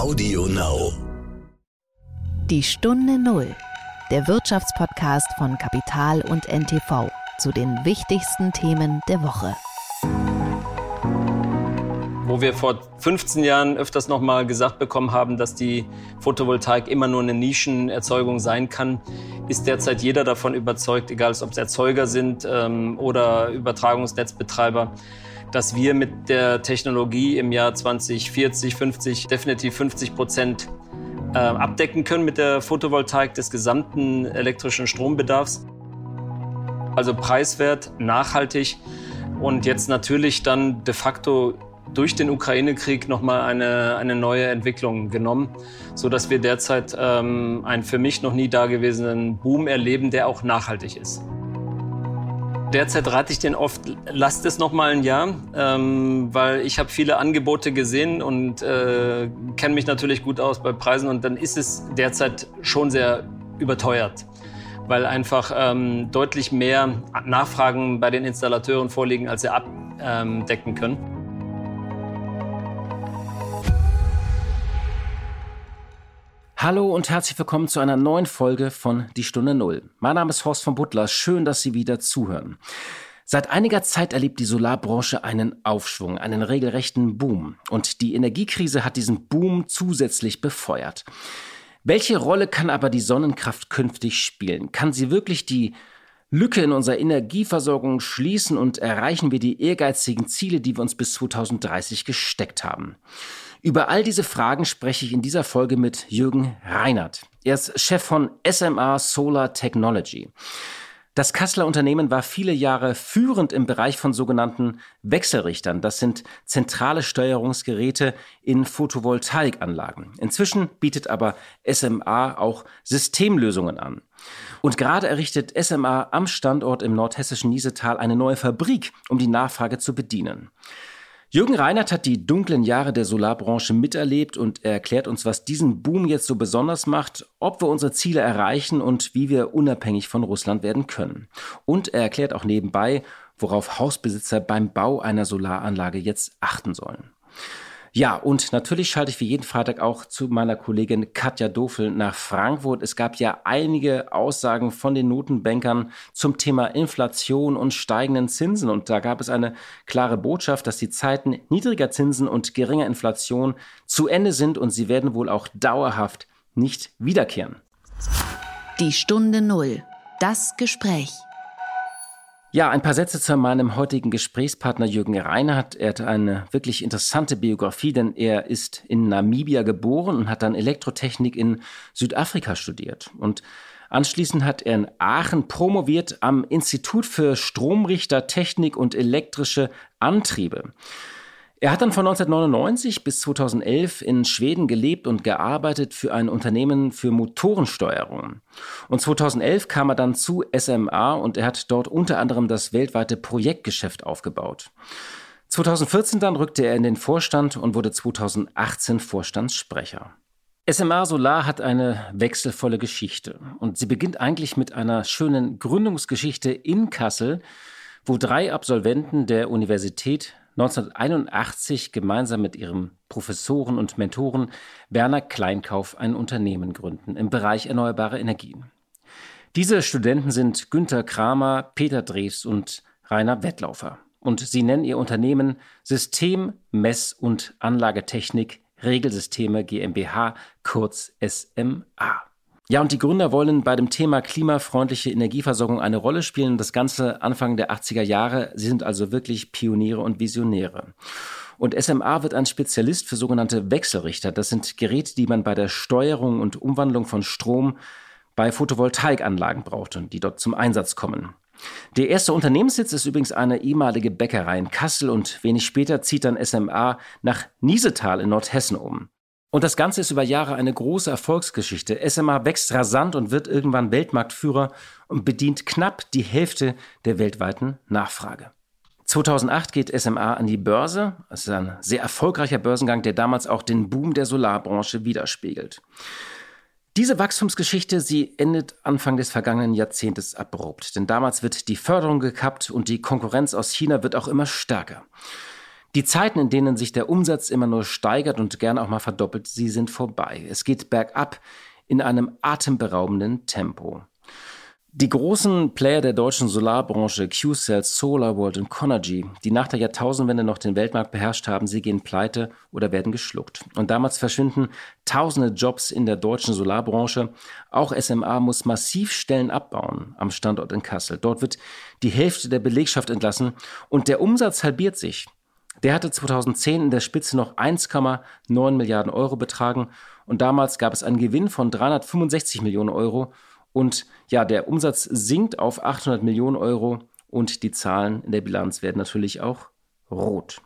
Audio Now. Die Stunde Null, der Wirtschaftspodcast von Kapital und NTV zu den wichtigsten Themen der Woche. Wo wir vor 15 Jahren öfters nochmal gesagt bekommen haben, dass die Photovoltaik immer nur eine Nischenerzeugung sein kann, ist derzeit jeder davon überzeugt, egal ob es Erzeuger sind ähm, oder Übertragungsnetzbetreiber, dass wir mit der Technologie im Jahr 2040, 50 definitiv 50 Prozent äh, abdecken können mit der Photovoltaik des gesamten elektrischen Strombedarfs. Also preiswert, nachhaltig und jetzt natürlich dann de facto durch den Ukraine-Krieg nochmal eine, eine neue Entwicklung genommen, sodass wir derzeit ähm, einen für mich noch nie dagewesenen Boom erleben, der auch nachhaltig ist. Derzeit rate ich den oft, lasst es noch mal ein Jahr, ähm, weil ich habe viele Angebote gesehen und äh, kenne mich natürlich gut aus bei Preisen und dann ist es derzeit schon sehr überteuert, weil einfach ähm, deutlich mehr Nachfragen bei den Installateuren vorliegen, als sie abdecken können. Hallo und herzlich willkommen zu einer neuen Folge von Die Stunde Null. Mein Name ist Horst von Butler. Schön, dass Sie wieder zuhören. Seit einiger Zeit erlebt die Solarbranche einen Aufschwung, einen regelrechten Boom. Und die Energiekrise hat diesen Boom zusätzlich befeuert. Welche Rolle kann aber die Sonnenkraft künftig spielen? Kann sie wirklich die Lücke in unserer Energieversorgung schließen und erreichen wir die ehrgeizigen Ziele, die wir uns bis 2030 gesteckt haben? Über all diese Fragen spreche ich in dieser Folge mit Jürgen Reinert. Er ist Chef von SMA Solar Technology. Das Kasseler Unternehmen war viele Jahre führend im Bereich von sogenannten Wechselrichtern. Das sind zentrale Steuerungsgeräte in Photovoltaikanlagen. Inzwischen bietet aber SMA auch Systemlösungen an. Und gerade errichtet SMA am Standort im nordhessischen Niesetal eine neue Fabrik, um die Nachfrage zu bedienen. Jürgen Reinhardt hat die dunklen Jahre der Solarbranche miterlebt und er erklärt uns, was diesen Boom jetzt so besonders macht, ob wir unsere Ziele erreichen und wie wir unabhängig von Russland werden können. Und er erklärt auch nebenbei, worauf Hausbesitzer beim Bau einer Solaranlage jetzt achten sollen. Ja, und natürlich schalte ich für jeden Freitag auch zu meiner Kollegin Katja Dofel nach Frankfurt. Es gab ja einige Aussagen von den Notenbankern zum Thema Inflation und steigenden Zinsen. Und da gab es eine klare Botschaft, dass die Zeiten niedriger Zinsen und geringer Inflation zu Ende sind und sie werden wohl auch dauerhaft nicht wiederkehren. Die Stunde Null. Das Gespräch. Ja, ein paar Sätze zu meinem heutigen Gesprächspartner Jürgen Reinhardt. Er hat eine wirklich interessante Biografie, denn er ist in Namibia geboren und hat dann Elektrotechnik in Südafrika studiert. Und anschließend hat er in Aachen promoviert am Institut für Stromrichtertechnik und elektrische Antriebe. Er hat dann von 1999 bis 2011 in Schweden gelebt und gearbeitet für ein Unternehmen für Motorensteuerung. Und 2011 kam er dann zu SMA und er hat dort unter anderem das weltweite Projektgeschäft aufgebaut. 2014 dann rückte er in den Vorstand und wurde 2018 Vorstandssprecher. SMA Solar hat eine wechselvolle Geschichte und sie beginnt eigentlich mit einer schönen Gründungsgeschichte in Kassel, wo drei Absolventen der Universität 1981 gemeinsam mit ihrem Professoren und Mentoren Werner Kleinkauf ein Unternehmen gründen im Bereich erneuerbare Energien. Diese Studenten sind Günter Kramer, Peter Drews und Rainer Wettlaufer. Und sie nennen ihr Unternehmen System, Mess- und Anlagetechnik Regelsysteme GmbH, kurz SMA. Ja, und die Gründer wollen bei dem Thema klimafreundliche Energieversorgung eine Rolle spielen. Das Ganze Anfang der 80er Jahre. Sie sind also wirklich Pioniere und Visionäre. Und SMA wird ein Spezialist für sogenannte Wechselrichter. Das sind Geräte, die man bei der Steuerung und Umwandlung von Strom bei Photovoltaikanlagen braucht und die dort zum Einsatz kommen. Der erste Unternehmenssitz ist übrigens eine ehemalige Bäckerei in Kassel und wenig später zieht dann SMA nach Niesetal in Nordhessen um. Und das Ganze ist über Jahre eine große Erfolgsgeschichte. SMA wächst rasant und wird irgendwann Weltmarktführer und bedient knapp die Hälfte der weltweiten Nachfrage. 2008 geht SMA an die Börse. Das ist ein sehr erfolgreicher Börsengang, der damals auch den Boom der Solarbranche widerspiegelt. Diese Wachstumsgeschichte, sie endet Anfang des vergangenen Jahrzehntes abrupt, denn damals wird die Förderung gekappt und die Konkurrenz aus China wird auch immer stärker. Die Zeiten, in denen sich der Umsatz immer nur steigert und gern auch mal verdoppelt, sie sind vorbei. Es geht bergab in einem atemberaubenden Tempo. Die großen Player der deutschen Solarbranche, Q-Cells, SolarWorld und Conergy, die nach der Jahrtausendwende noch den Weltmarkt beherrscht haben, sie gehen pleite oder werden geschluckt. Und damals verschwinden tausende Jobs in der deutschen Solarbranche. Auch SMA muss massiv Stellen abbauen am Standort in Kassel. Dort wird die Hälfte der Belegschaft entlassen und der Umsatz halbiert sich. Der hatte 2010 in der Spitze noch 1,9 Milliarden Euro betragen und damals gab es einen Gewinn von 365 Millionen Euro und ja, der Umsatz sinkt auf 800 Millionen Euro und die Zahlen in der Bilanz werden natürlich auch rot.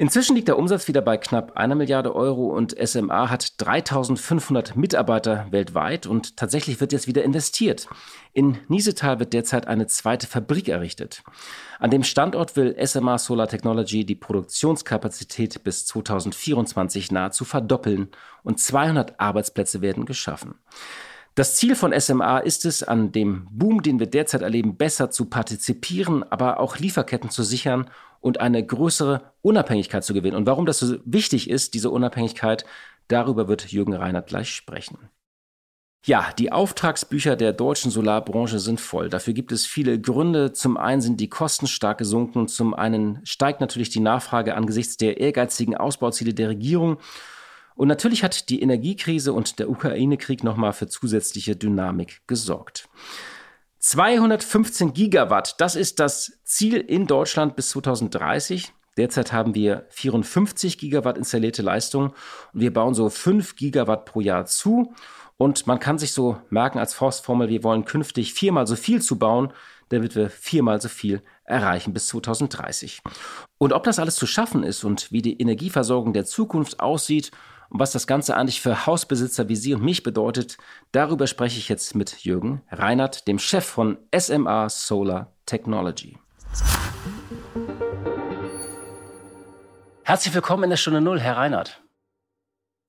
Inzwischen liegt der Umsatz wieder bei knapp einer Milliarde Euro und SMA hat 3500 Mitarbeiter weltweit und tatsächlich wird jetzt wieder investiert. In Niesetal wird derzeit eine zweite Fabrik errichtet. An dem Standort will SMA Solar Technology die Produktionskapazität bis 2024 nahezu verdoppeln und 200 Arbeitsplätze werden geschaffen. Das Ziel von SMA ist es, an dem Boom, den wir derzeit erleben, besser zu partizipieren, aber auch Lieferketten zu sichern und eine größere Unabhängigkeit zu gewinnen. Und warum das so wichtig ist, diese Unabhängigkeit, darüber wird Jürgen Reinhardt gleich sprechen. Ja, die Auftragsbücher der deutschen Solarbranche sind voll. Dafür gibt es viele Gründe. Zum einen sind die Kosten stark gesunken, zum einen steigt natürlich die Nachfrage angesichts der ehrgeizigen Ausbauziele der Regierung und natürlich hat die Energiekrise und der Ukraine-Krieg nochmal für zusätzliche Dynamik gesorgt. 215 Gigawatt, das ist das Ziel in Deutschland bis 2030. Derzeit haben wir 54 Gigawatt installierte Leistung und wir bauen so 5 Gigawatt pro Jahr zu. Und man kann sich so merken als Forstformel, wir wollen künftig viermal so viel zu bauen, damit wir viermal so viel erreichen bis 2030. Und ob das alles zu schaffen ist und wie die Energieversorgung der Zukunft aussieht und was das Ganze eigentlich für Hausbesitzer wie Sie und mich bedeutet, darüber spreche ich jetzt mit Jürgen Reinhardt, dem Chef von SMA Solar Technology. Herzlich willkommen in der Stunde Null, Herr Reinhardt.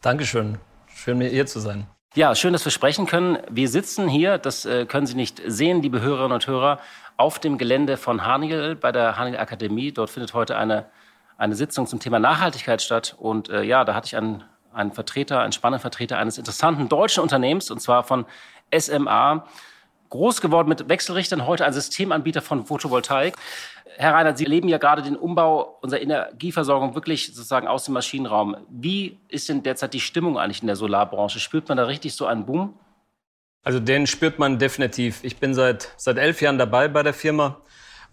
Dankeschön. Schön, mir hier zu sein. Ja, schön, dass wir sprechen können. Wir sitzen hier, das äh, können Sie nicht sehen, liebe Hörerinnen und Hörer, auf dem Gelände von Hanigel bei der Hanigel Akademie. Dort findet heute eine, eine Sitzung zum Thema Nachhaltigkeit statt. Und äh, ja, da hatte ich einen ein Vertreter, ein spannender Vertreter eines interessanten deutschen Unternehmens, und zwar von SMA. Groß geworden mit Wechselrichtern, heute ein Systemanbieter von Photovoltaik. Herr Reinhardt, Sie erleben ja gerade den Umbau unserer Energieversorgung wirklich sozusagen aus dem Maschinenraum. Wie ist denn derzeit die Stimmung eigentlich in der Solarbranche? Spürt man da richtig so einen Boom? Also den spürt man definitiv. Ich bin seit, seit elf Jahren dabei bei der Firma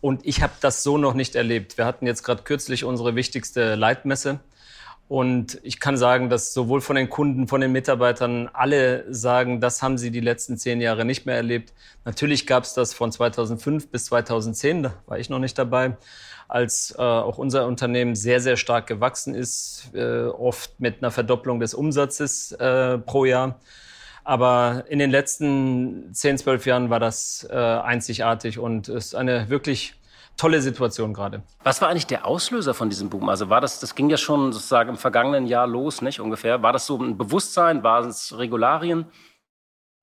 und ich habe das so noch nicht erlebt. Wir hatten jetzt gerade kürzlich unsere wichtigste Leitmesse und ich kann sagen, dass sowohl von den Kunden, von den Mitarbeitern alle sagen, das haben sie die letzten zehn Jahre nicht mehr erlebt. Natürlich gab es das von 2005 bis 2010, da war ich noch nicht dabei, als äh, auch unser Unternehmen sehr, sehr stark gewachsen ist, äh, oft mit einer Verdopplung des Umsatzes äh, pro Jahr. Aber in den letzten zehn, zwölf Jahren war das äh, einzigartig und ist eine wirklich tolle Situation gerade. Was war eigentlich der Auslöser von diesem Boom? Also war das, das ging ja schon sozusagen im vergangenen Jahr los, nicht ungefähr? War das so ein Bewusstsein? Waren es Regularien?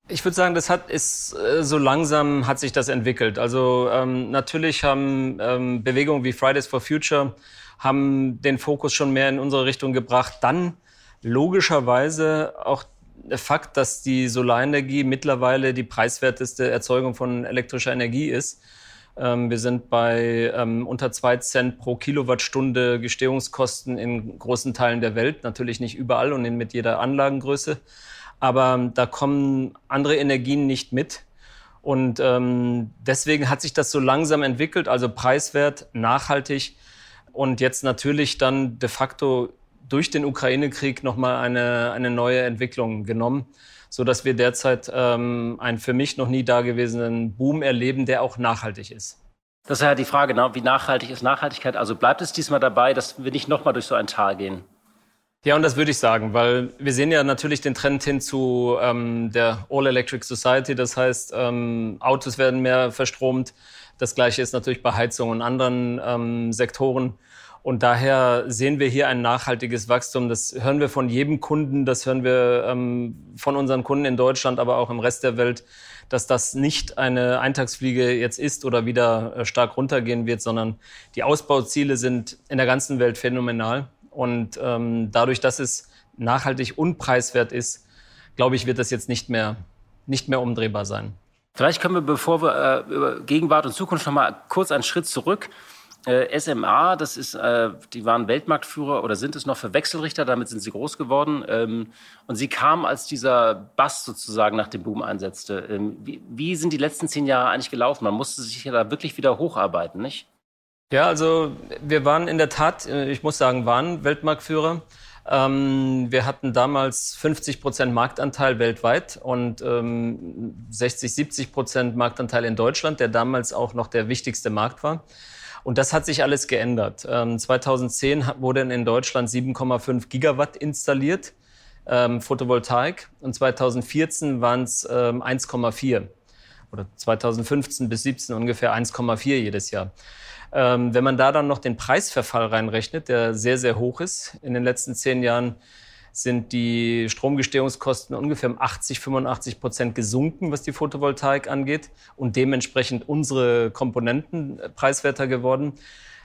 Ich würde sagen, das hat ist äh, so langsam hat sich das entwickelt. Also ähm, natürlich haben ähm, Bewegungen wie Fridays for Future haben den Fokus schon mehr in unsere Richtung gebracht. Dann logischerweise auch der Fakt, dass die Solarenergie mittlerweile die preiswerteste Erzeugung von elektrischer Energie ist. Ähm, wir sind bei ähm, unter zwei Cent pro Kilowattstunde Gestehungskosten in großen Teilen der Welt. Natürlich nicht überall und mit jeder Anlagengröße. Aber da kommen andere Energien nicht mit. Und ähm, deswegen hat sich das so langsam entwickelt, also preiswert, nachhaltig und jetzt natürlich dann de facto durch den Ukraine-Krieg nochmal eine, eine neue Entwicklung genommen so dass wir derzeit ähm, einen für mich noch nie dagewesenen Boom erleben, der auch nachhaltig ist. Das ist ja die Frage, ne? wie nachhaltig ist Nachhaltigkeit? Also bleibt es diesmal dabei, dass wir nicht nochmal durch so ein Tal gehen? Ja, und das würde ich sagen, weil wir sehen ja natürlich den Trend hin zu ähm, der All-Electric Society. Das heißt, ähm, Autos werden mehr verstromt. Das Gleiche ist natürlich bei Heizung und anderen ähm, Sektoren. Und daher sehen wir hier ein nachhaltiges Wachstum. Das hören wir von jedem Kunden, das hören wir ähm, von unseren Kunden in Deutschland, aber auch im Rest der Welt, dass das nicht eine Eintagsfliege jetzt ist oder wieder äh, stark runtergehen wird, sondern die Ausbauziele sind in der ganzen Welt phänomenal. Und ähm, dadurch, dass es nachhaltig und preiswert ist, glaube ich, wird das jetzt nicht mehr, nicht mehr umdrehbar sein. Vielleicht können wir, bevor wir äh, über Gegenwart und Zukunft noch mal kurz einen Schritt zurück. Äh, SMA, das ist, äh, die waren Weltmarktführer oder sind es noch für Wechselrichter, damit sind sie groß geworden. Ähm, und sie kamen, als dieser Bass sozusagen nach dem Boom einsetzte. Ähm, wie, wie, sind die letzten zehn Jahre eigentlich gelaufen? Man musste sich ja da wirklich wieder hocharbeiten, nicht? Ja, also wir waren in der Tat, äh, ich muss sagen, waren Weltmarktführer. Ähm, wir hatten damals 50 Prozent Marktanteil weltweit und ähm, 60, 70 Prozent Marktanteil in Deutschland, der damals auch noch der wichtigste Markt war. Und das hat sich alles geändert. Ähm, 2010 wurde in Deutschland 7,5 Gigawatt installiert, ähm, Photovoltaik, und 2014 waren es ähm, 1,4 oder 2015 bis 2017 ungefähr 1,4 jedes Jahr. Ähm, wenn man da dann noch den Preisverfall reinrechnet, der sehr, sehr hoch ist, in den letzten zehn Jahren sind die Stromgestehungskosten ungefähr um 80, 85 Prozent gesunken, was die Photovoltaik angeht und dementsprechend unsere Komponenten äh, preiswerter geworden.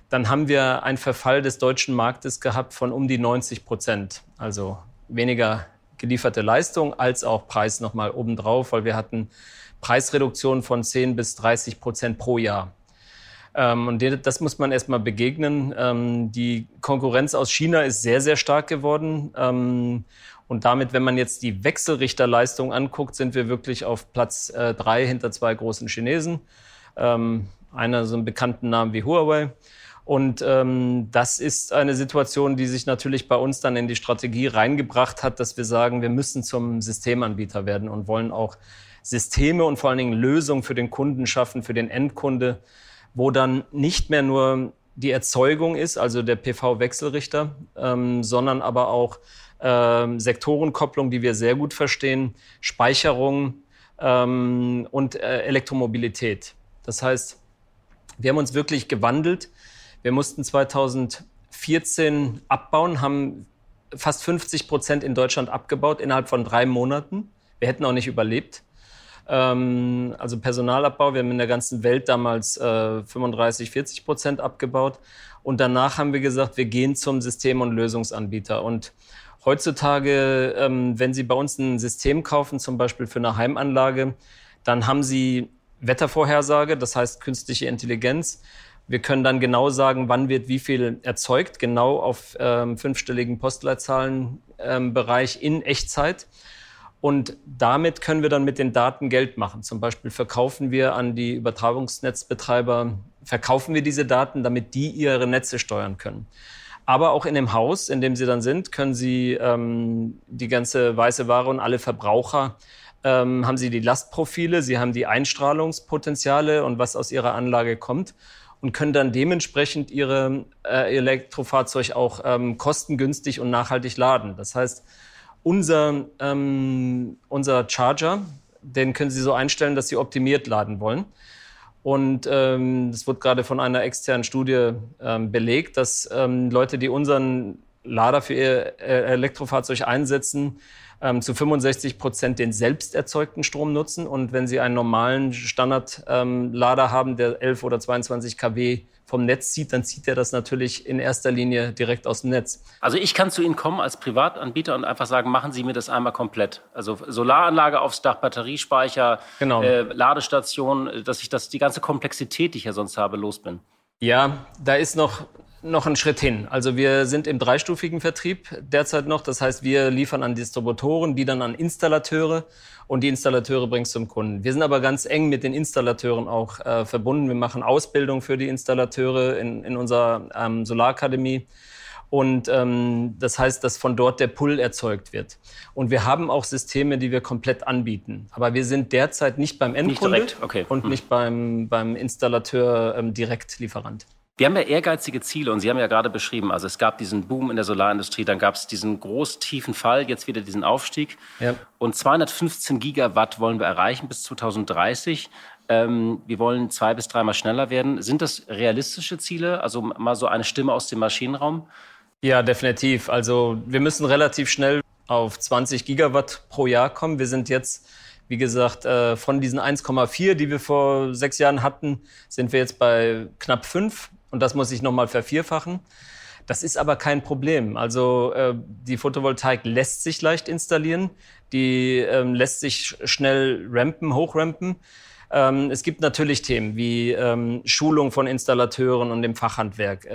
Dann haben wir einen Verfall des deutschen Marktes gehabt von um die 90 Prozent. Also weniger gelieferte Leistung als auch Preis nochmal obendrauf, weil wir hatten Preisreduktionen von 10 bis 30 Prozent pro Jahr. Ähm, und das muss man erstmal begegnen. Ähm, die Konkurrenz aus China ist sehr, sehr stark geworden. Ähm, und damit, wenn man jetzt die Wechselrichterleistung anguckt, sind wir wirklich auf Platz äh, drei hinter zwei großen Chinesen. Einer so einen bekannten Namen wie Huawei. Und ähm, das ist eine Situation, die sich natürlich bei uns dann in die Strategie reingebracht hat, dass wir sagen, wir müssen zum Systemanbieter werden und wollen auch Systeme und vor allen Dingen Lösungen für den Kunden schaffen, für den Endkunde, wo dann nicht mehr nur die Erzeugung ist, also der PV-Wechselrichter, ähm, sondern aber auch ähm, Sektorenkopplung, die wir sehr gut verstehen, Speicherung ähm, und äh, Elektromobilität. Das heißt, wir haben uns wirklich gewandelt. Wir mussten 2014 abbauen, haben fast 50 Prozent in Deutschland abgebaut innerhalb von drei Monaten. Wir hätten auch nicht überlebt. Ähm, also Personalabbau. Wir haben in der ganzen Welt damals äh, 35, 40 Prozent abgebaut. Und danach haben wir gesagt, wir gehen zum System- und Lösungsanbieter. Und heutzutage, ähm, wenn Sie bei uns ein System kaufen, zum Beispiel für eine Heimanlage, dann haben Sie Wettervorhersage, das heißt künstliche Intelligenz. Wir können dann genau sagen, wann wird wie viel erzeugt, genau auf ähm, fünfstelligen Postleitzahlenbereich ähm, in Echtzeit. Und damit können wir dann mit den Daten Geld machen. Zum Beispiel verkaufen wir an die Übertragungsnetzbetreiber, verkaufen wir diese Daten, damit die ihre Netze steuern können. Aber auch in dem Haus, in dem Sie dann sind, können Sie ähm, die ganze weiße Ware und alle Verbraucher ähm, haben Sie die Lastprofile, Sie haben die Einstrahlungspotenziale und was aus Ihrer Anlage kommt und können dann dementsprechend Ihre äh, Elektrofahrzeug auch ähm, kostengünstig und nachhaltig laden. Das heißt, unser, ähm, unser Charger, den können Sie so einstellen, dass Sie optimiert laden wollen. Und ähm, das wird gerade von einer externen Studie ähm, belegt, dass ähm, Leute, die unseren Lader für ihr äh, Elektrofahrzeug einsetzen, ähm, zu 65 Prozent den selbst erzeugten Strom nutzen. Und wenn Sie einen normalen Standardlader ähm, haben, der 11 oder 22 kW vom Netz zieht, dann zieht er das natürlich in erster Linie direkt aus dem Netz. Also ich kann zu Ihnen kommen als Privatanbieter und einfach sagen, machen Sie mir das einmal komplett. Also Solaranlage aufs Dach, Batteriespeicher, genau. äh, Ladestation, dass ich das die ganze Komplexität, die ich ja sonst habe, los bin. Ja, da ist noch noch einen Schritt hin. Also wir sind im dreistufigen Vertrieb derzeit noch. Das heißt, wir liefern an Distributoren, die dann an Installateure und die Installateure bringen es zum Kunden. Wir sind aber ganz eng mit den Installateuren auch äh, verbunden. Wir machen Ausbildung für die Installateure in, in unserer ähm, Solarakademie. Und ähm, das heißt, dass von dort der Pull erzeugt wird. Und wir haben auch Systeme, die wir komplett anbieten. Aber wir sind derzeit nicht beim Endkunde nicht okay. und hm. nicht beim, beim Installateur ähm, Direktlieferant. Wir haben ja ehrgeizige Ziele und Sie haben ja gerade beschrieben, also es gab diesen Boom in der Solarindustrie, dann gab es diesen groß tiefen Fall, jetzt wieder diesen Aufstieg. Ja. Und 215 Gigawatt wollen wir erreichen bis 2030. ähm, wir wollen zwei bis dreimal schneller werden. Sind das realistische Ziele? Also mal so eine Stimme aus dem Maschinenraum? Ja, definitiv. Also wir müssen relativ schnell auf 20 Gigawatt pro Jahr kommen. Wir sind jetzt, wie gesagt, äh, von diesen 1,4, die wir vor sechs Jahren hatten, sind wir jetzt bei knapp fünf. Und das muss sich nochmal vervierfachen. Das ist aber kein Problem. Also äh, die Photovoltaik lässt sich leicht installieren, die ähm, lässt sich schnell rampen, hochrampen. Ähm, es gibt natürlich Themen wie ähm, Schulung von Installateuren und dem Fachhandwerk,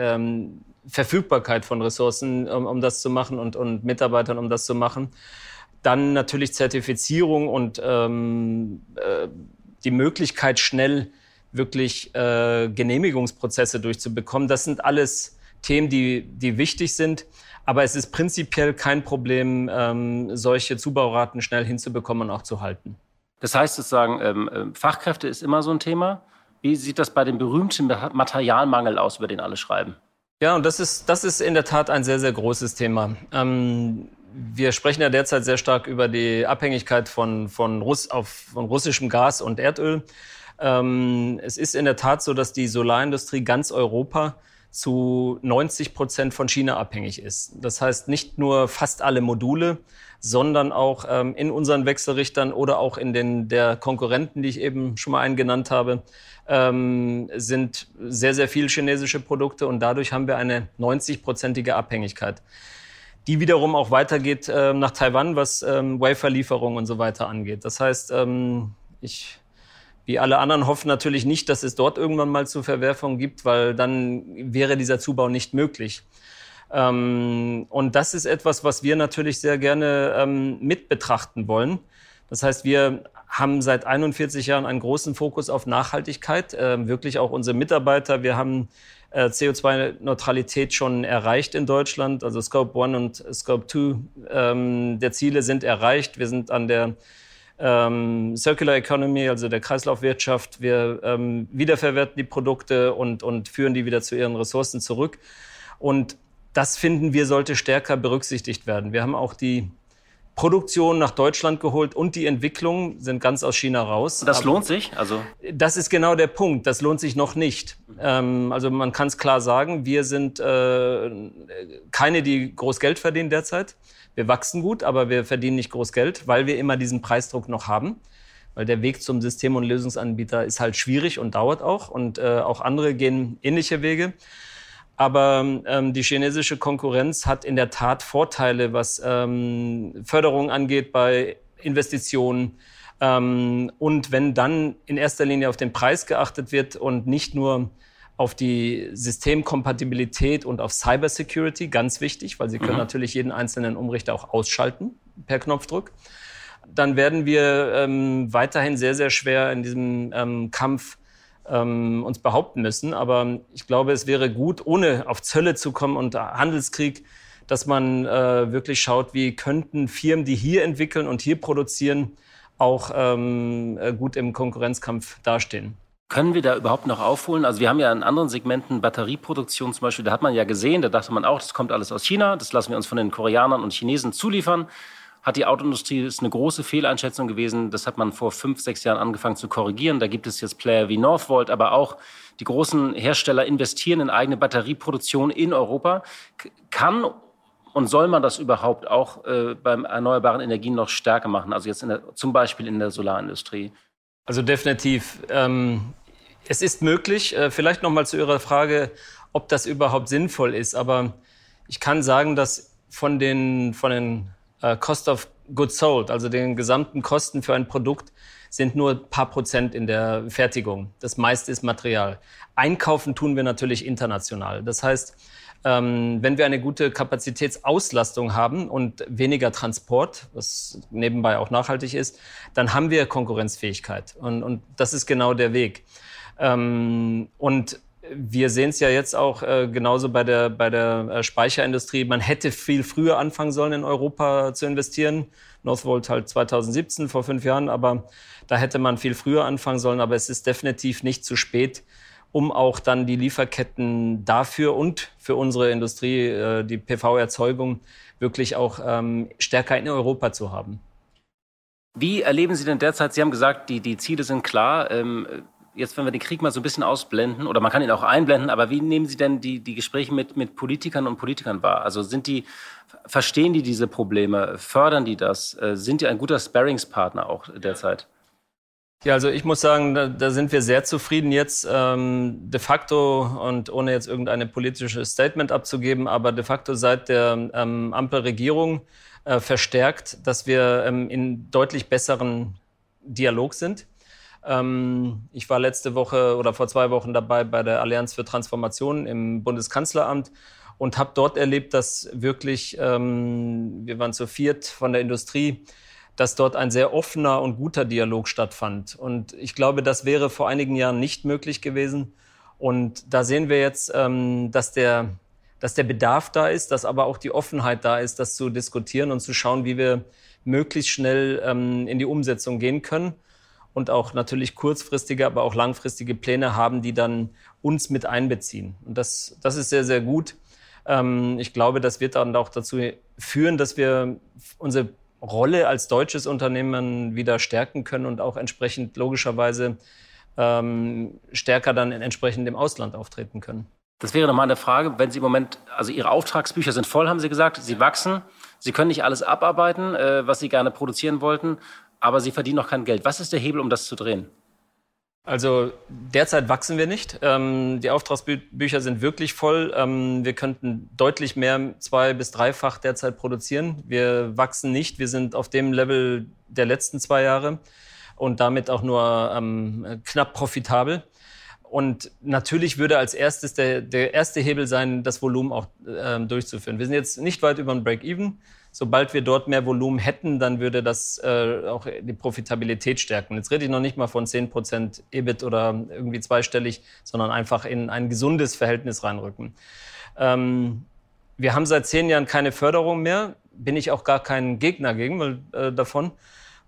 Verfügbarkeit von Ressourcen, um, um das zu machen und, und Mitarbeitern, um das zu machen. Dann natürlich Zertifizierung und ähm, äh, die Möglichkeit, schnell wirklich äh, Genehmigungsprozesse durchzubekommen. Das sind alles Themen, die, die wichtig sind. Aber es ist prinzipiell kein Problem, ähm, solche Zubauraten schnell hinzubekommen und auch zu halten. Das heißt sozusagen, ähm, ähm, Fachkräfte ist immer so ein Thema. Wie sieht das bei dem berühmten Materialmangel aus, über den alle schreiben? Ja, und das ist, das ist in der Tat ein sehr, sehr großes Thema. Ähm, wir sprechen ja derzeit sehr stark über die Abhängigkeit von, von, Russ, auf, von russischem Gas und Erdöl. Ähm, es ist in der Tat so, dass die Solarindustrie ganz Europa zu 90 Prozent von China abhängig ist. Das heißt, nicht nur fast alle Module, sondern auch ähm, in unseren Wechselrichtern oder auch in den der Konkurrenten, die ich eben schon mal einen genannt habe, ähm, sind sehr, sehr viel chinesische Produkte und dadurch haben wir eine 90-prozentige Abhängigkeit die wiederum auch weitergeht äh, nach Taiwan, was ähm, Waferlieferungen und so weiter angeht. Das heißt, ähm, ich wie alle anderen hoffen natürlich nicht, dass es dort irgendwann mal zu Verwerfungen gibt, weil dann wäre dieser Zubau nicht möglich. Ähm, und das ist etwas, was wir natürlich sehr gerne ähm, mit betrachten wollen. Das heißt, wir haben seit 41 Jahren einen großen Fokus auf Nachhaltigkeit, äh, wirklich auch unsere Mitarbeiter. Wir haben äh, CO2-Neutralität schon erreicht in Deutschland, also Scope 1 und Scope 2 ähm, der Ziele sind erreicht. Wir sind an der ähm, Circular Economy, also der Kreislaufwirtschaft. Wir ähm, wiederverwerten die Produkte und, und führen die wieder zu ihren Ressourcen zurück. Und das finden wir sollte stärker berücksichtigt werden. Wir haben auch die Produktion nach Deutschland geholt und die Entwicklung sind ganz aus China raus. Das Aber lohnt sich? Also das ist genau der Punkt. Das lohnt sich noch nicht. Ähm, also man kann es klar sagen, wir sind äh, keine, die groß Geld verdienen derzeit. Wir wachsen gut, aber wir verdienen nicht groß Geld, weil wir immer diesen Preisdruck noch haben. Weil der Weg zum System- und Lösungsanbieter ist halt schwierig und dauert auch. Und äh, auch andere gehen ähnliche Wege. Aber ähm, die chinesische Konkurrenz hat in der Tat Vorteile, was ähm, Förderung angeht bei Investitionen. Ähm, und wenn dann in erster Linie auf den Preis geachtet wird und nicht nur auf die Systemkompatibilität und auf Cybersecurity, ganz wichtig, weil Sie können mhm. natürlich jeden einzelnen Umrichter auch ausschalten per Knopfdruck, dann werden wir ähm, weiterhin sehr, sehr schwer in diesem ähm, Kampf ähm, uns behaupten müssen. Aber ich glaube, es wäre gut, ohne auf Zölle zu kommen und Handelskrieg, dass man äh, wirklich schaut, wie könnten Firmen, die hier entwickeln und hier produzieren, auch ähm, äh, gut im Konkurrenzkampf dastehen. Können wir da überhaupt noch aufholen? Also wir haben ja in anderen Segmenten Batterieproduktion zum Beispiel, da hat man ja gesehen, da dachte man auch, das kommt alles aus China, das lassen wir uns von den Koreanern und Chinesen zuliefern hat die Autoindustrie, ist eine große Fehleinschätzung gewesen. Das hat man vor fünf, sechs Jahren angefangen zu korrigieren. Da gibt es jetzt Player wie Northvolt, aber auch die großen Hersteller investieren in eigene Batterieproduktion in Europa. Kann und soll man das überhaupt auch äh, beim erneuerbaren Energien noch stärker machen? Also jetzt der, zum Beispiel in der Solarindustrie? Also definitiv. Ähm, es ist möglich. Äh, vielleicht noch mal zu Ihrer Frage, ob das überhaupt sinnvoll ist. Aber ich kann sagen, dass von den, von den äh, Cost of Goods Sold, also den gesamten Kosten für ein Produkt, sind nur ein paar Prozent in der Fertigung. Das meiste ist Material. Einkaufen tun wir natürlich international. Das heißt, ähm, wenn wir eine gute Kapazitätsauslastung haben und weniger Transport, was nebenbei auch nachhaltig ist, dann haben wir Konkurrenzfähigkeit. Und, und das ist genau der Weg. Ähm, und wir sehen es ja jetzt auch äh, genauso bei der, bei der äh, Speicherindustrie. Man hätte viel früher anfangen sollen, in Europa zu investieren. Northvolt halt 2017, vor fünf Jahren, aber da hätte man viel früher anfangen sollen. Aber es ist definitiv nicht zu spät, um auch dann die Lieferketten dafür und für unsere Industrie, äh, die PV-Erzeugung, wirklich auch ähm, stärker in Europa zu haben. Wie erleben Sie denn derzeit, Sie haben gesagt, die, die Ziele sind klar. Ähm, jetzt, wenn wir den Krieg mal so ein bisschen ausblenden, oder man kann ihn auch einblenden, aber wie nehmen Sie denn die, die Gespräche mit, mit Politikern und Politikern wahr? Also sind die, verstehen die diese Probleme? Fördern die das? Äh, sind die ein guter Sparringspartner auch derzeit? Ja, also ich muss sagen, da, da sind wir sehr zufrieden jetzt ähm, de facto und ohne jetzt irgendeine politische Statement abzugeben, aber de facto seit der ähm, Ampelregierung äh, verstärkt, dass wir ähm, in deutlich besseren Dialog sind. Ähm, ich war letzte Woche oder vor zwei Wochen dabei bei der Allianz für Transformation im Bundeskanzleramt und habe dort erlebt, dass wirklich, ähm, wir waren zu viert von der Industrie, dass dort ein sehr offener und guter Dialog stattfand. Und ich glaube, das wäre vor einigen Jahren nicht möglich gewesen. Und da sehen wir jetzt, ähm, dass, der, dass der Bedarf da ist, dass aber auch die Offenheit da ist, das zu diskutieren und zu schauen, wie wir möglichst schnell in die Umsetzung gehen können und auch natürlich kurzfristige, aber auch langfristige Pläne haben, die dann uns mit einbeziehen. Und das, das ist sehr, sehr gut. Ähm, ich glaube, das wird dann auch dazu führen, dass wir unsere Rolle als deutsches Unternehmen wieder stärken können und auch entsprechend logischerweise ähm, stärker dann entsprechend im Ausland auftreten können. Das wäre nochmal eine Frage, wenn Sie im Moment, also Ihre Auftragsbücher sind voll, haben Sie gesagt, Sie wachsen, Sie können nicht alles abarbeiten, äh, was Sie gerne produzieren wollten, aber Sie verdienen noch kein Geld. Was ist der Hebel, um das zu drehen? Also derzeit wachsen wir nicht. Ähm, die Auftragsbücher sind wirklich voll. Ähm, wir könnten deutlich mehr, zwei bis dreifach derzeit produzieren. Wir wachsen nicht. Wir sind auf dem Level der letzten zwei Jahre und damit auch nur ähm, knapp profitabel. Und natürlich würde als erstes der, der erste Hebel sein, das Volumen auch ähm, durchzuführen. Wir sind jetzt nicht weit über dem Break-Even sobald wir dort mehr Volumen hätten, dann würde das äh, auch die Profitabilität stärken. Jetzt rede ich noch nicht mal von 10% EBIT oder irgendwie zweistellig, sondern einfach in ein gesundes Verhältnis reinrücken. Ähm, wir haben seit zehn Jahren keine Förderung mehr. Bin ich auch gar kein Gegner gegen, weil, äh, davon,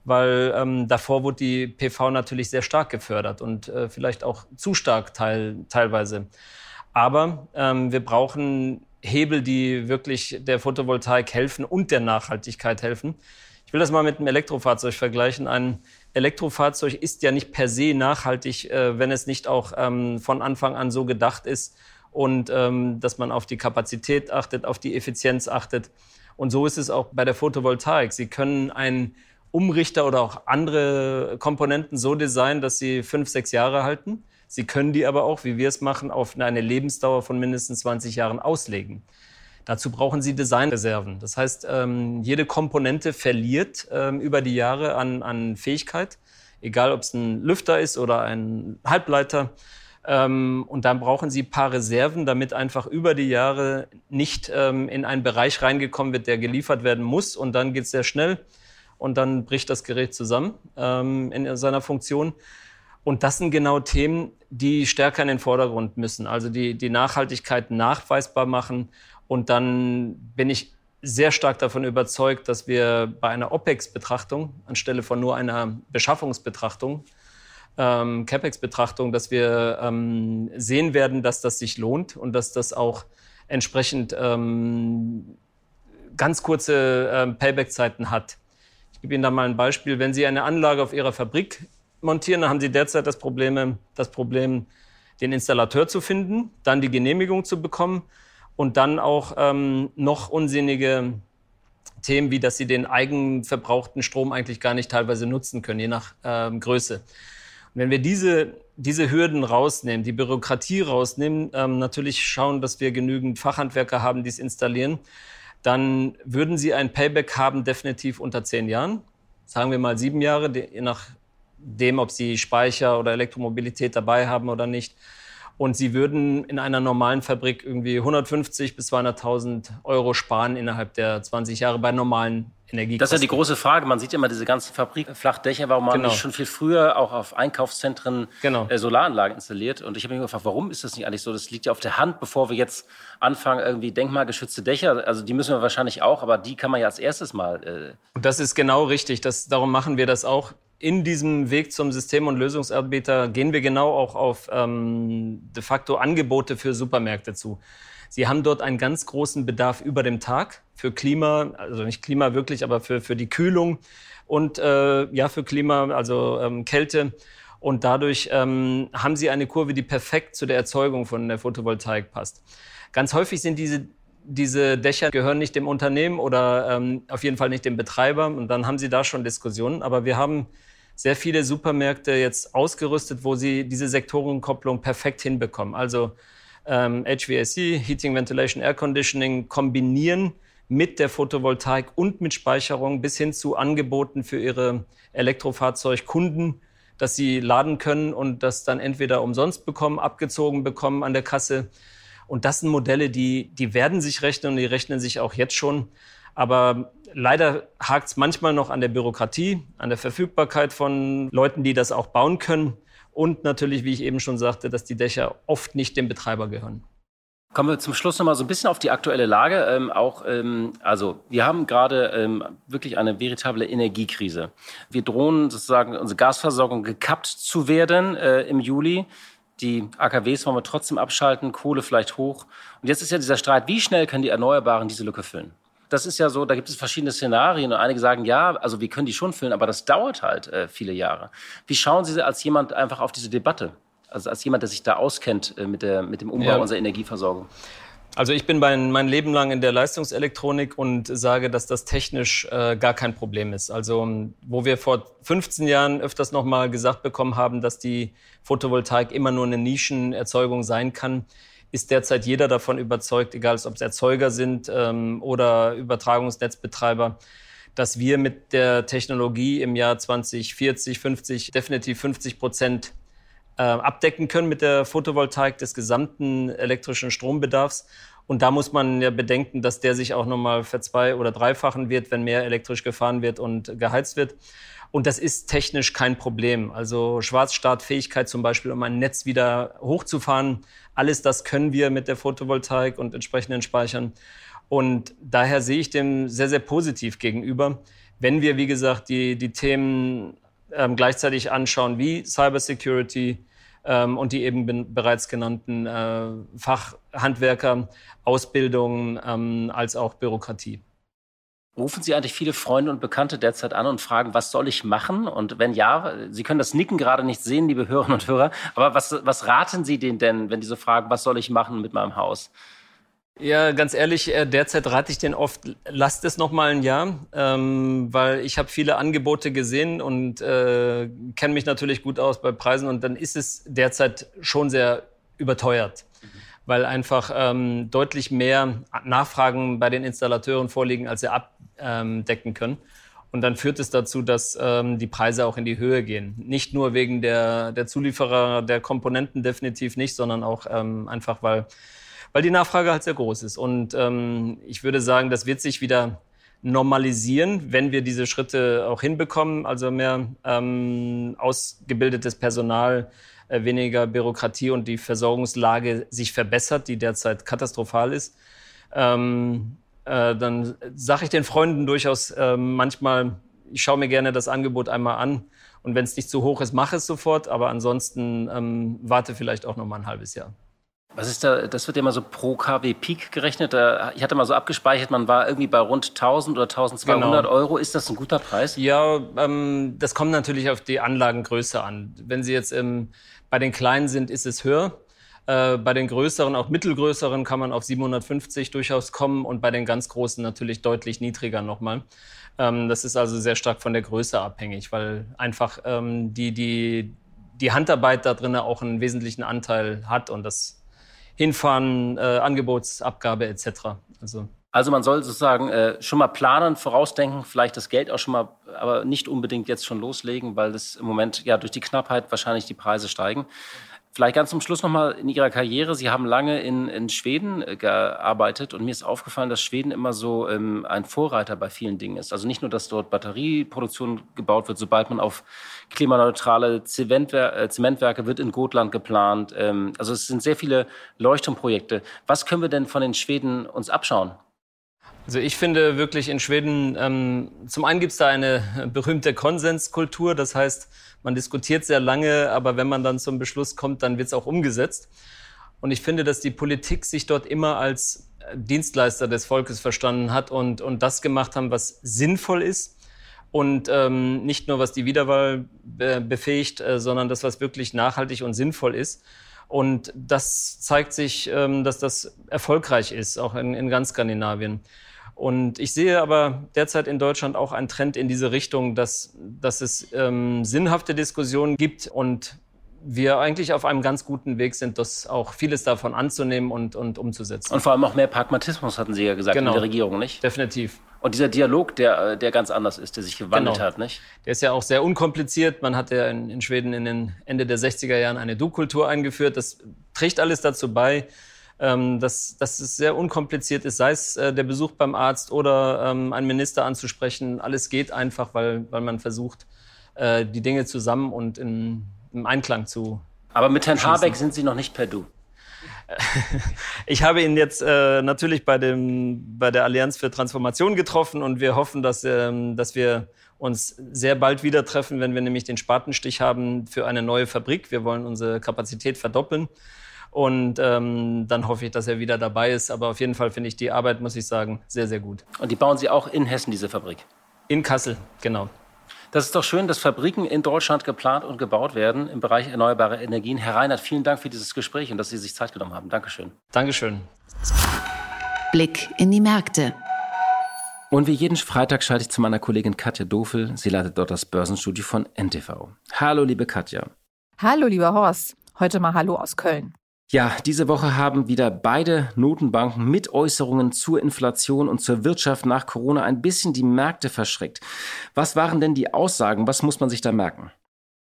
weil ähm, davor wurde die PV natürlich sehr stark gefördert und äh, vielleicht auch zu stark teil, teilweise. Aber ähm, wir brauchen Hebel, die wirklich der Photovoltaik helfen und der Nachhaltigkeit helfen. Ich will das mal mit einem Elektrofahrzeug vergleichen. Ein Elektrofahrzeug ist ja nicht per se nachhaltig, äh, wenn es nicht auch ähm, von Anfang an so gedacht ist und ähm, dass man auf die Kapazität achtet, auf die Effizienz achtet. Und so ist es auch bei der Photovoltaik. Sie können einen Umrichter oder auch andere Komponenten so designen, dass sie fünf, sechs Jahre halten. Sie können die aber auch, wie wir es machen, auf eine Lebensdauer von mindestens 20 Jahren auslegen. Dazu brauchen Sie Designreserven. Das heißt, ähm, jede Komponente verliert ähm, über die Jahre an, an Fähigkeit, egal ob es ein Lüfter ist oder ein Halbleiter. Ähm, und dann brauchen Sie ein paar Reserven, damit einfach über die Jahre nicht in einen Bereich reingekommen wird, der geliefert werden muss. Und dann geht es sehr schnell und dann bricht das Gerät zusammen in seiner Funktion. Und das sind genau Themen, die stärker in den Vordergrund müssen. Also die, die Nachhaltigkeit nachweisbar machen. Und dann bin ich sehr stark davon überzeugt, dass wir bei einer OPEX-Betrachtung anstelle von nur einer Beschaffungsbetrachtung, ähm, CAPEX-Betrachtung, dass wir ähm, sehen werden, dass das sich lohnt und dass das auch entsprechend ähm, ganz kurze ähm, Payback-Zeiten hat. Ich gebe Ihnen da mal ein Beispiel. Wenn Sie eine Anlage auf Ihrer Fabrik montieren, dann haben Sie derzeit das Problem, das Problem, den Installateur zu finden, dann die Genehmigung zu bekommen und dann auch ähm, noch unsinnige Themen, wie dass Sie den eigenverbrauchten Strom eigentlich gar nicht teilweise nutzen können, je nach ähm, Größe. Und wenn wir diese, diese Hürden rausnehmen, die Bürokratie rausnehmen, ähm, natürlich schauen, dass wir genügend Fachhandwerker haben, die es installieren, dann würden Sie ein Payback haben, definitiv unter zehn Jahren. Sagen wir mal sieben Jahre, je nach dem, ob sie Speicher oder Elektromobilität dabei haben oder nicht. Und sie würden in einer normalen Fabrik irgendwie 150 bis 200.000 Euro sparen innerhalb der 20 Jahre bei normalen Energiekosten. Das ist ja die große Frage. Man sieht ja immer diese ganzen Fabrikflachdächer, warum man genau. schon viel früher auch auf Einkaufszentren genau. äh, Solaranlagen installiert. Und ich habe mich gefragt, warum ist das nicht eigentlich so? Das liegt ja auf der Hand, bevor wir jetzt anfangen, irgendwie denkmalgeschützte Dächer, also die müssen wir wahrscheinlich auch, aber die kann man ja als erstes mal. Äh Und das ist genau richtig. Das, darum machen wir das auch in diesem Weg zum System- und Lösungsanbieter gehen wir genau auch auf ähm, de facto Angebote für Supermärkte zu. Sie haben dort einen ganz großen Bedarf über dem Tag für Klima, also nicht Klima wirklich, aber für, für die Kühlung und äh, ja für Klima, also ähm, Kälte. Und dadurch ähm, haben sie eine Kurve, die perfekt zu der Erzeugung von der Photovoltaik passt. Ganz häufig sind diese, diese Dächer gehören nicht dem Unternehmen oder ähm, auf jeden Fall nicht dem Betreiber. Und dann haben sie da schon Diskussionen. Aber wir haben sehr viele Supermärkte jetzt ausgerüstet, wo sie diese Sektorenkopplung perfekt hinbekommen. Also ähm, HVAC, Heating, Ventilation, Air Conditioning kombinieren mit der Photovoltaik und mit Speicherung bis hin zu Angeboten für ihre Elektrofahrzeugkunden, dass sie laden können und das dann entweder umsonst bekommen, abgezogen bekommen an der Kasse. Und das sind Modelle, die, die werden sich rechnen und die rechnen sich auch jetzt schon. Aber leider hakt es manchmal noch an der Bürokratie, an der Verfügbarkeit von Leuten, die das auch bauen können. Und natürlich, wie ich eben schon sagte, dass die Dächer oft nicht dem Betreiber gehören. Kommen wir zum Schluss noch mal so ein bisschen auf die aktuelle Lage. Ähm, auch, ähm, also wir haben gerade ähm, wirklich eine veritable Energiekrise. Wir drohen sozusagen unsere Gasversorgung gekappt zu werden äh, im Juli. Die AKWs wollen wir trotzdem abschalten, Kohle vielleicht hoch. Und jetzt ist ja dieser Streit, wie schnell können die Erneuerbaren diese Lücke füllen? Das ist ja so, da gibt es verschiedene Szenarien und einige sagen, ja, also wir können die schon füllen, aber das dauert halt äh, viele Jahre. Wie schauen Sie als jemand einfach auf diese Debatte? Also als jemand, der sich da auskennt äh, mit, der, mit dem Umbau ja. unserer Energieversorgung. Also ich bin mein, mein Leben lang in der Leistungselektronik und sage, dass das technisch äh, gar kein Problem ist. Also wo wir vor 15 Jahren öfters nochmal gesagt bekommen haben, dass die Photovoltaik immer nur eine Nischenerzeugung sein kann, ist derzeit jeder davon überzeugt, egal ob es Erzeuger sind ähm, oder Übertragungsnetzbetreiber, dass wir mit der Technologie im Jahr 2040, 50 definitiv 50 Prozent abdecken können mit der Photovoltaik des gesamten elektrischen Strombedarfs. Und da muss man ja bedenken, dass der sich auch nochmal verzwei- oder dreifachen wird, wenn mehr elektrisch gefahren wird und geheizt wird. Und das ist technisch kein Problem. Also Schwarzstartfähigkeit zum Beispiel, um ein Netz wieder hochzufahren, alles das können wir mit der Photovoltaik und entsprechenden Speichern. Und daher sehe ich dem sehr, sehr positiv gegenüber, wenn wir, wie gesagt, die, die Themen ähm, gleichzeitig anschauen, wie Cybersecurity, ähm, und die eben bereits genannten äh, Fachhandwerker, Ausbildung ähm, als auch Bürokratie. Rufen Sie eigentlich viele Freunde und Bekannte derzeit an und fragen, was soll ich machen? Und wenn ja, Sie können das Nicken gerade nicht sehen, liebe Hörerinnen und Hörer, aber was, was raten Sie denen denn, wenn diese fragen, was soll ich machen mit meinem Haus? Ja, ganz ehrlich, äh, derzeit rate ich den oft, lasst es noch mal ein Jahr, ähm, weil ich habe viele Angebote gesehen und äh, kenne mich natürlich gut aus bei Preisen und dann ist es derzeit schon sehr überteuert, mhm. weil einfach ähm, deutlich mehr Nachfragen bei den Installateuren vorliegen, als sie abdecken können. Und dann führt es dazu, dass ähm, die Preise auch in die Höhe gehen. Nicht nur wegen der, der Zulieferer der Komponenten definitiv nicht, sondern auch ähm, einfach, weil weil die Nachfrage halt sehr groß ist. Und ähm, ich würde sagen, das wird sich wieder normalisieren, wenn wir diese Schritte auch hinbekommen, also mehr ähm, ausgebildetes Personal, äh, weniger Bürokratie und die Versorgungslage sich verbessert, die derzeit katastrophal ist. Ähm, äh, dann sage ich den Freunden durchaus äh, manchmal, ich schaue mir gerne das Angebot einmal an und wenn es nicht zu hoch ist, mache es sofort, aber ansonsten ähm, warte vielleicht auch noch mal ein halbes Jahr. Was ist da, das wird ja immer so pro KW Peak gerechnet. Ich hatte mal so abgespeichert, man war irgendwie bei rund 1000 oder 1200 genau. Euro. Ist das ein guter Preis? Ja, ähm, das kommt natürlich auf die Anlagengröße an. Wenn Sie jetzt ähm, bei den kleinen sind, ist es höher. Äh, bei den größeren, auch mittelgrößeren, kann man auf 750 durchaus kommen und bei den ganz großen natürlich deutlich niedriger nochmal. Ähm, das ist also sehr stark von der Größe abhängig, weil einfach ähm, die, die, die Handarbeit da drin auch einen wesentlichen Anteil hat und das hinfahren, äh, Angebotsabgabe etc. Also also man soll sozusagen äh, schon mal planen, vorausdenken, vielleicht das Geld auch schon mal, aber nicht unbedingt jetzt schon loslegen, weil das im Moment ja durch die Knappheit wahrscheinlich die Preise steigen. Vielleicht ganz zum Schluss nochmal in Ihrer Karriere. Sie haben lange in, in Schweden äh, gearbeitet und mir ist aufgefallen, dass Schweden immer so ähm, ein Vorreiter bei vielen Dingen ist. Also nicht nur, dass dort Batterieproduktion gebaut wird, sobald man auf klimaneutrale Zementwer äh, Zementwerke wird in Gotland geplant. Ähm, also es sind sehr viele Leuchtturmprojekte. Was können wir denn von den Schweden uns abschauen? Also ich finde wirklich in Schweden, ähm, zum einen gibt es da eine berühmte Konsenskultur, das heißt, man diskutiert sehr lange, aber wenn man dann zum Beschluss kommt, dann wird es auch umgesetzt. Und ich finde, dass die Politik sich dort immer als Dienstleister des Volkes verstanden hat und, und das gemacht haben, was sinnvoll ist und ähm, nicht nur was die Wiederwahl be befähigt, äh, sondern das, was wirklich nachhaltig und sinnvoll ist. Und das zeigt sich, ähm, dass das erfolgreich ist, auch in, in ganz Skandinavien. Und ich sehe aber derzeit in Deutschland auch einen Trend in diese Richtung, dass, dass es ähm, sinnhafte Diskussionen gibt und wir eigentlich auf einem ganz guten Weg sind, das auch vieles davon anzunehmen und, und umzusetzen. Und vor allem auch mehr Pragmatismus, hatten Sie ja gesagt, genau. in der Regierung, nicht? Definitiv. Und dieser Dialog, der, der ganz anders ist, der sich gewandelt genau. hat, nicht? Der ist ja auch sehr unkompliziert. Man hat ja in, in Schweden in den Ende der 60er Jahren eine Du-Kultur eingeführt. Das trägt alles dazu bei, ähm, dass, dass es sehr unkompliziert ist, sei es äh, der Besuch beim Arzt oder ähm, einen Minister anzusprechen. Alles geht einfach, weil, weil man versucht, äh, die Dinge zusammen und in, im Einklang zu. Aber mit Herrn Habeck sind Sie noch nicht per Du. Ich habe ihn jetzt äh, natürlich bei, dem, bei der Allianz für Transformation getroffen und wir hoffen, dass, ähm, dass wir uns sehr bald wieder treffen, wenn wir nämlich den Spatenstich haben für eine neue Fabrik. Wir wollen unsere Kapazität verdoppeln. Und ähm, dann hoffe ich, dass er wieder dabei ist. Aber auf jeden Fall finde ich die Arbeit, muss ich sagen, sehr, sehr gut. Und die bauen Sie auch in Hessen, diese Fabrik? In Kassel, genau. Das ist doch schön, dass Fabriken in Deutschland geplant und gebaut werden im Bereich erneuerbare Energien. Herr Reinhardt, vielen Dank für dieses Gespräch und dass Sie sich Zeit genommen haben. Dankeschön. Dankeschön. Blick in die Märkte. Und wie jeden Freitag schalte ich zu meiner Kollegin Katja Dofel. Sie leitet dort das Börsenstudio von NTV. Hallo, liebe Katja. Hallo, lieber Horst. Heute mal Hallo aus Köln. Ja, diese Woche haben wieder beide Notenbanken mit Äußerungen zur Inflation und zur Wirtschaft nach Corona ein bisschen die Märkte verschreckt. Was waren denn die Aussagen? Was muss man sich da merken?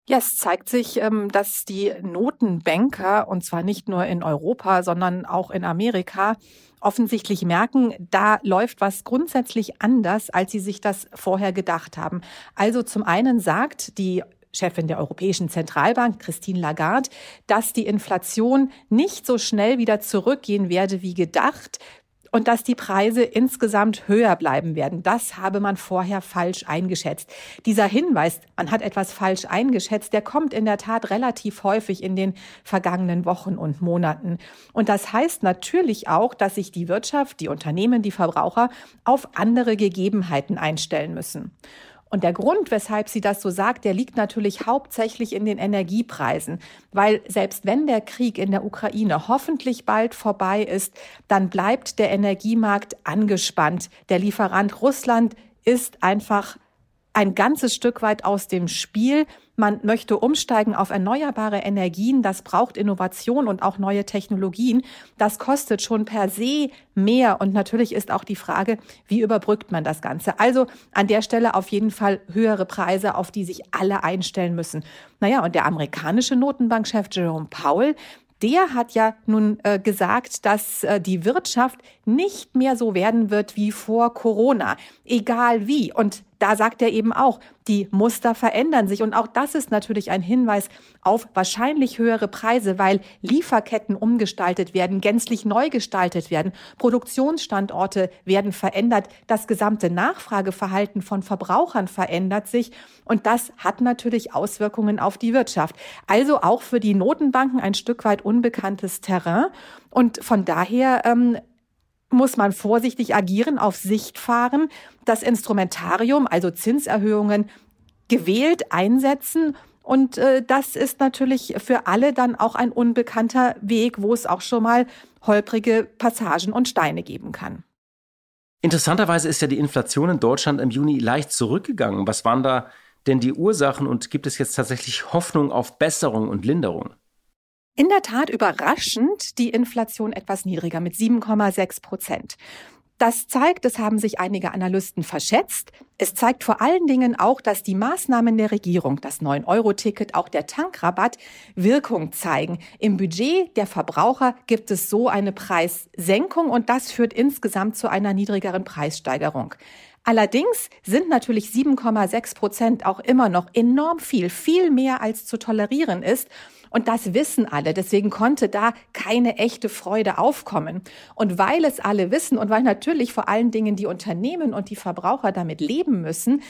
Ja, es zeigt sich, ähm, dass die Notenbanker, und zwar nicht nur in Europa, sondern auch in Amerika, offensichtlich merken, da läuft was grundsätzlich anders, als sie sich das vorher gedacht haben. Also zum einen sagt die Chefin der Europäischen Zentralbank, Christine Lagarde, dass die Inflation nicht so schnell wieder zurückgehen werde wie gedacht und dass die Preise insgesamt höher bleiben werden. Das habe man vorher falsch eingeschätzt. Dieser Hinweis, man hat etwas falsch eingeschätzt, der kommt in der Tat relativ häufig in den vergangenen Wochen und Monaten. Und das heißt natürlich auch, dass sich die Wirtschaft, die Unternehmen, die Verbraucher auf andere Gegebenheiten einstellen müssen. Und der Grund, weshalb sie das so sagt, der liegt natürlich hauptsächlich in den Energiepreisen. Weil selbst wenn der Krieg in der Ukraine hoffentlich bald vorbei ist, dann bleibt der Energiemarkt angespannt. Der Lieferant Russland ist einfach ein ganzes Stück weit aus dem Spiel. Man möchte umsteigen auf erneuerbare Energien. Das braucht Innovation und auch neue Technologien. Das kostet schon per se mehr. Und natürlich ist auch die Frage, wie überbrückt man das Ganze? Also an der Stelle auf jeden Fall höhere Preise, auf die sich alle einstellen müssen. Naja, und der amerikanische Notenbankchef Jerome Powell, der hat ja nun äh, gesagt, dass äh, die Wirtschaft nicht mehr so werden wird wie vor Corona, egal wie. Und da sagt er eben auch, die Muster verändern sich. Und auch das ist natürlich ein Hinweis auf wahrscheinlich höhere Preise, weil Lieferketten umgestaltet werden, gänzlich neu gestaltet werden, Produktionsstandorte werden verändert, das gesamte Nachfrageverhalten von Verbrauchern verändert sich. Und das hat natürlich Auswirkungen auf die Wirtschaft. Also auch für die Notenbanken ein Stück weit unbekanntes Terrain. Und von daher ähm, muss man vorsichtig agieren, auf Sicht fahren, das Instrumentarium, also Zinserhöhungen, gewählt einsetzen. Und äh, das ist natürlich für alle dann auch ein unbekannter Weg, wo es auch schon mal holprige Passagen und Steine geben kann. Interessanterweise ist ja die Inflation in Deutschland im Juni leicht zurückgegangen. Was waren da denn die Ursachen und gibt es jetzt tatsächlich Hoffnung auf Besserung und Linderung? In der Tat überraschend die Inflation etwas niedriger mit 7,6 Prozent. Das zeigt, es haben sich einige Analysten verschätzt. Es zeigt vor allen Dingen auch, dass die Maßnahmen der Regierung, das 9-Euro-Ticket, auch der Tankrabatt, Wirkung zeigen. Im Budget der Verbraucher gibt es so eine Preissenkung und das führt insgesamt zu einer niedrigeren Preissteigerung. Allerdings sind natürlich 7,6 Prozent auch immer noch enorm viel, viel mehr als zu tolerieren ist. Und das wissen alle. Deswegen konnte da keine echte Freude aufkommen. Und weil es alle wissen und weil natürlich vor allen Dingen die Unternehmen und die Verbraucher damit leben müssen,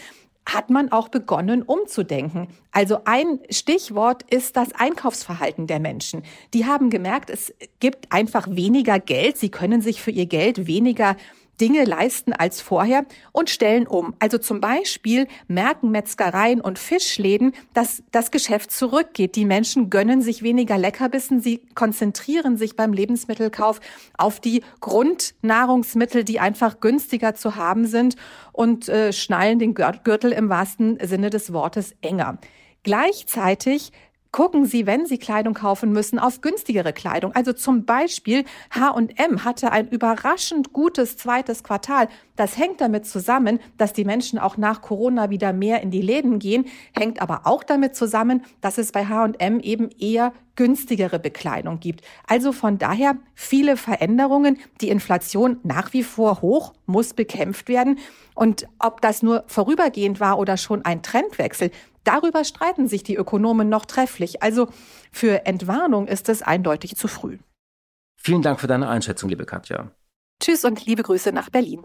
hat man auch begonnen umzudenken. Also ein Stichwort ist das Einkaufsverhalten der Menschen. Die haben gemerkt, es gibt einfach weniger Geld. Sie können sich für ihr Geld weniger Dinge leisten als vorher und stellen um. Also zum Beispiel merken Metzgereien und Fischläden, dass das Geschäft zurückgeht. Die Menschen gönnen sich weniger Leckerbissen. Sie konzentrieren sich beim Lebensmittelkauf auf die Grundnahrungsmittel, die einfach günstiger zu haben sind und äh, schnallen den Gürtel im wahrsten Sinne des Wortes enger. Gleichzeitig gucken Sie, wenn Sie Kleidung kaufen müssen, auf günstigere Kleidung. Also zum Beispiel H&M hatte ein überraschend gutes zweites Quartal. Das hängt damit zusammen, dass die Menschen auch nach Corona wieder mehr in die Läden gehen, hängt aber auch damit zusammen, dass es bei H&M eben eher günstigere Bekleidung gibt. Also von daher viele Veränderungen. Die Inflation nach wie vor hoch, muss bekämpft werden. Und ob das nur vorübergehend war oder schon ein Trendwechsel, Darüber streiten sich die Ökonomen noch trefflich. Also für Entwarnung ist es eindeutig zu früh. Vielen Dank für deine Einschätzung, liebe Katja. Tschüss und liebe Grüße nach Berlin.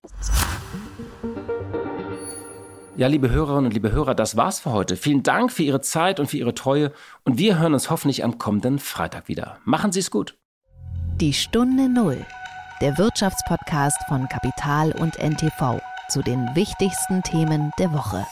Ja, liebe Hörerinnen und liebe Hörer, das war's für heute. Vielen Dank für Ihre Zeit und für Ihre Treue und wir hören uns hoffentlich am kommenden Freitag wieder. Machen Sie es gut. Die Stunde Null, der Wirtschaftspodcast von Kapital und NTV zu den wichtigsten Themen der Woche.